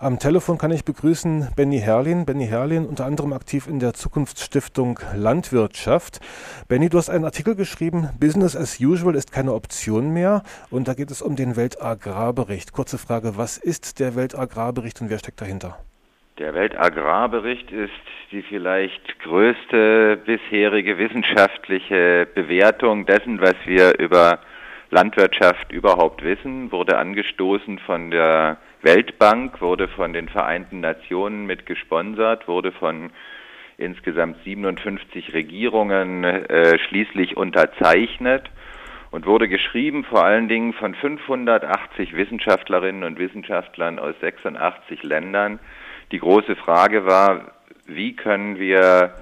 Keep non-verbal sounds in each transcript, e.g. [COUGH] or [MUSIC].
Am Telefon kann ich begrüßen Benny Herrlin. Benny Herrlin, unter anderem aktiv in der Zukunftsstiftung Landwirtschaft. Benny, du hast einen Artikel geschrieben, Business as usual ist keine Option mehr. Und da geht es um den Weltagrarbericht. Kurze Frage, was ist der Weltagrarbericht und wer steckt dahinter? Der Weltagrarbericht ist die vielleicht größte bisherige wissenschaftliche Bewertung dessen, was wir über Landwirtschaft überhaupt wissen, wurde angestoßen von der Weltbank, wurde von den Vereinten Nationen mit gesponsert, wurde von insgesamt 57 Regierungen äh, schließlich unterzeichnet und wurde geschrieben vor allen Dingen von 580 Wissenschaftlerinnen und Wissenschaftlern aus 86 Ländern. Die große Frage war, wie können wir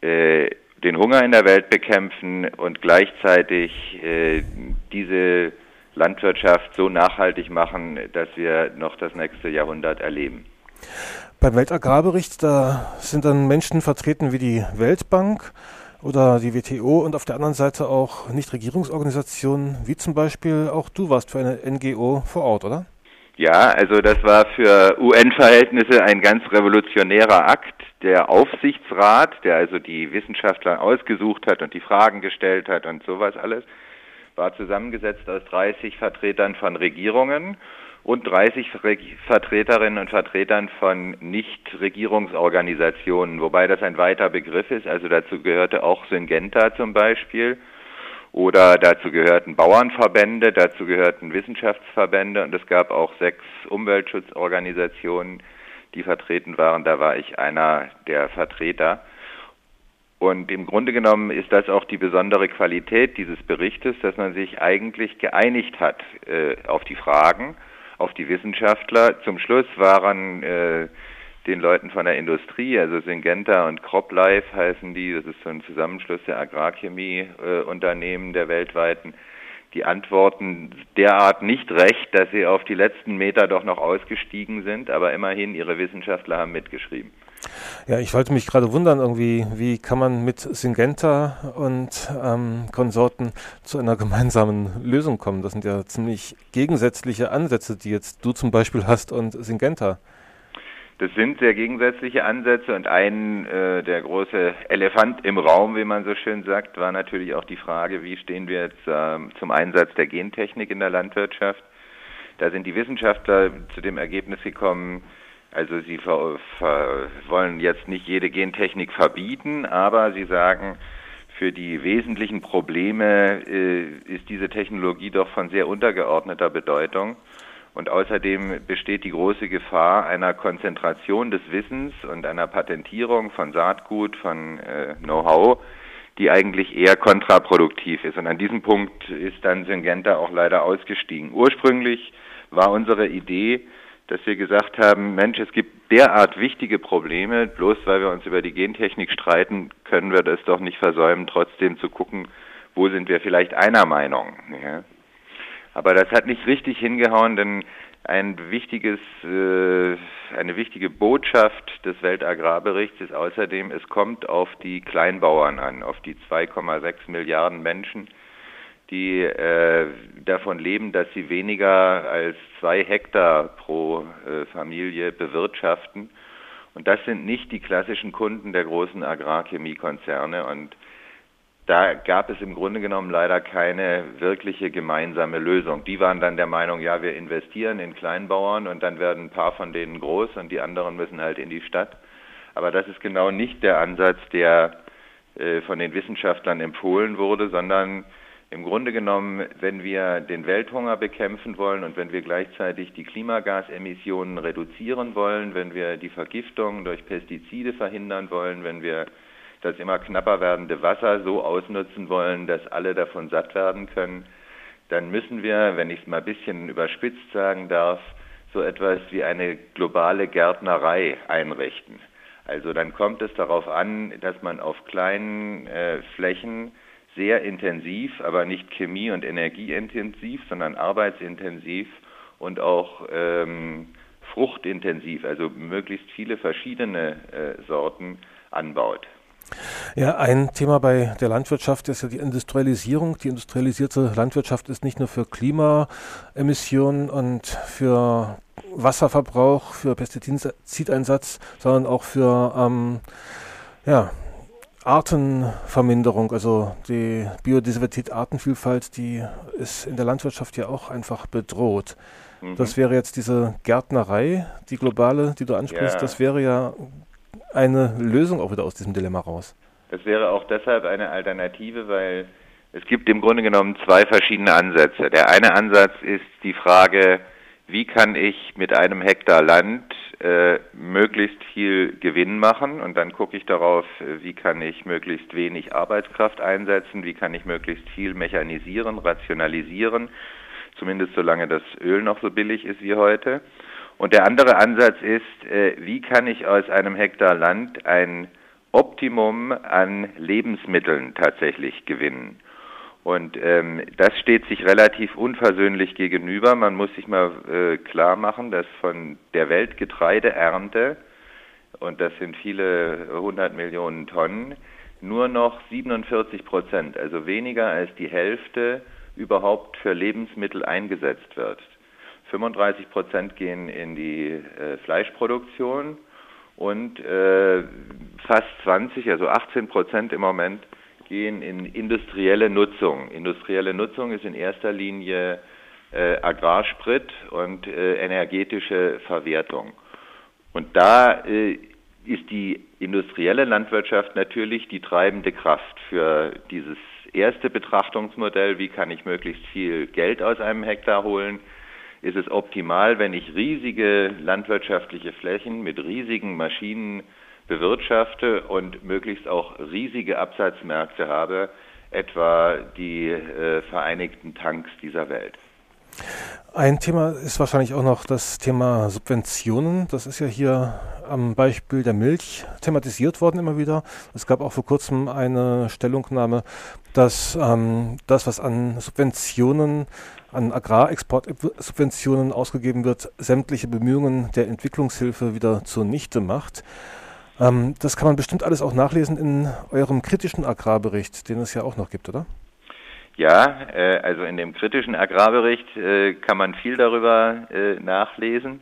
äh, den Hunger in der Welt bekämpfen und gleichzeitig äh, diese Landwirtschaft so nachhaltig machen, dass wir noch das nächste Jahrhundert erleben. Beim Weltagrarbericht, da sind dann Menschen vertreten wie die Weltbank oder die WTO und auf der anderen Seite auch Nichtregierungsorganisationen, wie zum Beispiel auch du warst für eine NGO vor Ort, oder? Ja, also das war für UN-Verhältnisse ein ganz revolutionärer Akt. Der Aufsichtsrat, der also die Wissenschaftler ausgesucht hat und die Fragen gestellt hat und sowas alles, war zusammengesetzt aus 30 Vertretern von Regierungen und 30 Vertreterinnen und Vertretern von Nichtregierungsorganisationen, wobei das ein weiter Begriff ist. Also dazu gehörte auch Syngenta zum Beispiel oder dazu gehörten Bauernverbände, dazu gehörten Wissenschaftsverbände und es gab auch sechs Umweltschutzorganisationen, die vertreten waren. Da war ich einer der Vertreter. Und im Grunde genommen ist das auch die besondere Qualität dieses Berichtes, dass man sich eigentlich geeinigt hat äh, auf die Fragen, auf die Wissenschaftler. Zum Schluss waren äh, den Leuten von der Industrie, also Syngenta und CropLife heißen die, das ist so ein Zusammenschluss der Agrarchemieunternehmen äh, der weltweiten, die Antworten derart nicht recht, dass sie auf die letzten Meter doch noch ausgestiegen sind, aber immerhin ihre Wissenschaftler haben mitgeschrieben. Ja, ich wollte mich gerade wundern, irgendwie, wie kann man mit Syngenta und ähm, Konsorten zu einer gemeinsamen Lösung kommen? Das sind ja ziemlich gegensätzliche Ansätze, die jetzt du zum Beispiel hast und Syngenta. Das sind sehr gegensätzliche Ansätze und ein äh, der große Elefant im Raum, wie man so schön sagt, war natürlich auch die Frage, wie stehen wir jetzt äh, zum Einsatz der Gentechnik in der Landwirtschaft. Da sind die Wissenschaftler zu dem Ergebnis gekommen, also sie wollen jetzt nicht jede Gentechnik verbieten, aber sie sagen, für die wesentlichen Probleme äh, ist diese Technologie doch von sehr untergeordneter Bedeutung. Und außerdem besteht die große Gefahr einer Konzentration des Wissens und einer Patentierung von Saatgut, von äh, Know-how, die eigentlich eher kontraproduktiv ist. Und an diesem Punkt ist dann Syngenta auch leider ausgestiegen. Ursprünglich war unsere Idee, dass wir gesagt haben, Mensch, es gibt derart wichtige Probleme, bloß weil wir uns über die Gentechnik streiten, können wir das doch nicht versäumen, trotzdem zu gucken, wo sind wir vielleicht einer Meinung. Ja? Aber das hat nicht richtig hingehauen, denn ein wichtiges, äh, eine wichtige Botschaft des Weltagrarberichts ist außerdem, es kommt auf die Kleinbauern an, auf die 2,6 Milliarden Menschen, die äh, davon leben, dass sie weniger als zwei Hektar pro äh, Familie bewirtschaften. Und das sind nicht die klassischen Kunden der großen Agrarchemiekonzerne. Und da gab es im Grunde genommen leider keine wirkliche gemeinsame Lösung. Die waren dann der Meinung, ja, wir investieren in Kleinbauern und dann werden ein paar von denen groß und die anderen müssen halt in die Stadt. Aber das ist genau nicht der Ansatz, der äh, von den Wissenschaftlern empfohlen wurde, sondern im Grunde genommen, wenn wir den Welthunger bekämpfen wollen und wenn wir gleichzeitig die Klimagasemissionen reduzieren wollen, wenn wir die Vergiftung durch Pestizide verhindern wollen, wenn wir das immer knapper werdende Wasser so ausnutzen wollen, dass alle davon satt werden können, dann müssen wir, wenn ich es mal ein bisschen überspitzt sagen darf, so etwas wie eine globale Gärtnerei einrichten. Also dann kommt es darauf an, dass man auf kleinen äh, Flächen sehr intensiv, aber nicht chemie- und energieintensiv, sondern arbeitsintensiv und auch ähm, fruchtintensiv, also möglichst viele verschiedene äh, Sorten anbaut. Ja, ein Thema bei der Landwirtschaft ist ja die Industrialisierung. Die industrialisierte Landwirtschaft ist nicht nur für Klimaemissionen und für Wasserverbrauch, für Pestizideinsatz, sondern auch für ähm, ja, Artenverminderung, also die Biodiversität, Artenvielfalt, die ist in der Landwirtschaft ja auch einfach bedroht. Mhm. Das wäre jetzt diese Gärtnerei, die globale, die du ansprichst, ja. das wäre ja eine Lösung auch wieder aus diesem Dilemma raus. Das wäre auch deshalb eine Alternative, weil es gibt im Grunde genommen zwei verschiedene Ansätze. Der eine Ansatz ist die Frage, wie kann ich mit einem Hektar Land äh, möglichst viel Gewinn machen und dann gucke ich darauf, wie kann ich möglichst wenig Arbeitskraft einsetzen, wie kann ich möglichst viel mechanisieren, rationalisieren, zumindest solange das Öl noch so billig ist wie heute. Und der andere Ansatz ist, äh, wie kann ich aus einem Hektar Land ein Optimum an Lebensmitteln tatsächlich gewinnen. Und ähm, das steht sich relativ unversöhnlich gegenüber. Man muss sich mal äh, klar machen, dass von der Weltgetreideernte, und das sind viele hundert Millionen Tonnen, nur noch 47 Prozent, also weniger als die Hälfte, überhaupt für Lebensmittel eingesetzt wird. 35 Prozent gehen in die äh, Fleischproduktion und äh, fast 20, also 18 Prozent im Moment gehen in industrielle Nutzung. Industrielle Nutzung ist in erster Linie äh, Agrarsprit und äh, energetische Verwertung. Und da äh, ist die industrielle Landwirtschaft natürlich die treibende Kraft für dieses erste Betrachtungsmodell, wie kann ich möglichst viel Geld aus einem Hektar holen, ist es optimal, wenn ich riesige landwirtschaftliche Flächen mit riesigen Maschinen bewirtschafte und möglichst auch riesige Absatzmärkte habe, etwa die äh, Vereinigten Tanks dieser Welt. Ein Thema ist wahrscheinlich auch noch das Thema Subventionen. Das ist ja hier am Beispiel der Milch thematisiert worden immer wieder. Es gab auch vor kurzem eine Stellungnahme, dass ähm, das, was an Subventionen, an Agrarexportsubventionen ausgegeben wird, sämtliche Bemühungen der Entwicklungshilfe wieder zunichte macht. Ähm, das kann man bestimmt alles auch nachlesen in eurem kritischen Agrarbericht, den es ja auch noch gibt, oder? Ja, äh, also in dem kritischen Agrarbericht äh, kann man viel darüber äh, nachlesen.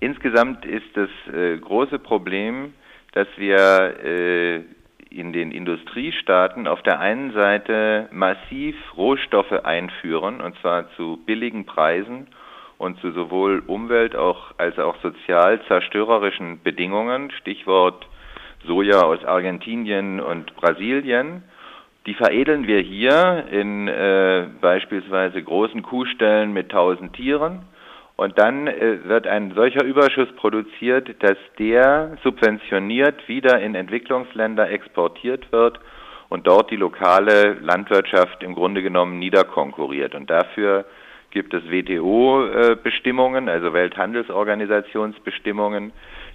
Insgesamt ist das äh, große Problem, dass wir äh, in den Industriestaaten auf der einen Seite massiv Rohstoffe einführen, und zwar zu billigen Preisen und zu sowohl Umwelt- auch, als auch sozial zerstörerischen Bedingungen, Stichwort Soja aus Argentinien und Brasilien. Die veredeln wir hier in äh, beispielsweise großen Kuhstellen mit tausend Tieren und dann äh, wird ein solcher Überschuss produziert, dass der subventioniert wieder in Entwicklungsländer exportiert wird und dort die lokale Landwirtschaft im Grunde genommen niederkonkurriert. Und dafür gibt es WTO-Bestimmungen, also Welthandelsorganisationsbestimmungen,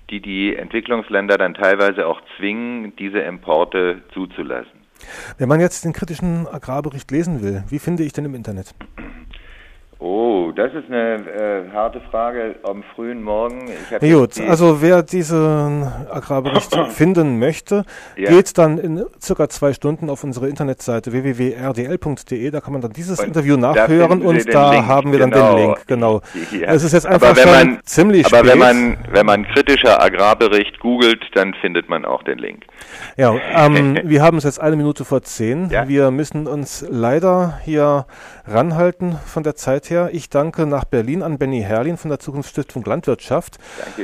die die Entwicklungsländer dann teilweise auch zwingen, diese Importe zuzulassen. Wenn man jetzt den kritischen Agrarbericht lesen will, wie finde ich den im Internet? Oh, das ist eine äh, harte Frage am frühen Morgen. Gut, also wer diesen Agrarbericht [CLEARS THROAT] finden möchte, ja. geht dann in circa zwei Stunden auf unsere Internetseite www.rdl.de. Da kann man dann dieses und Interview nachhören und da Link. haben wir genau. dann den genau. Link. Genau. Ja. Es ist jetzt einfach schon man, ziemlich aber spät. Aber wenn man, wenn man kritischer Agrarbericht googelt, dann findet man auch den Link. Ja, ähm, [LAUGHS] wir haben es jetzt eine Minute vor zehn. Ja? Wir müssen uns leider hier ranhalten von der Zeit her. Ich danke nach Berlin an Benny Herrlin von der Zukunftsstiftung Landwirtschaft. Danke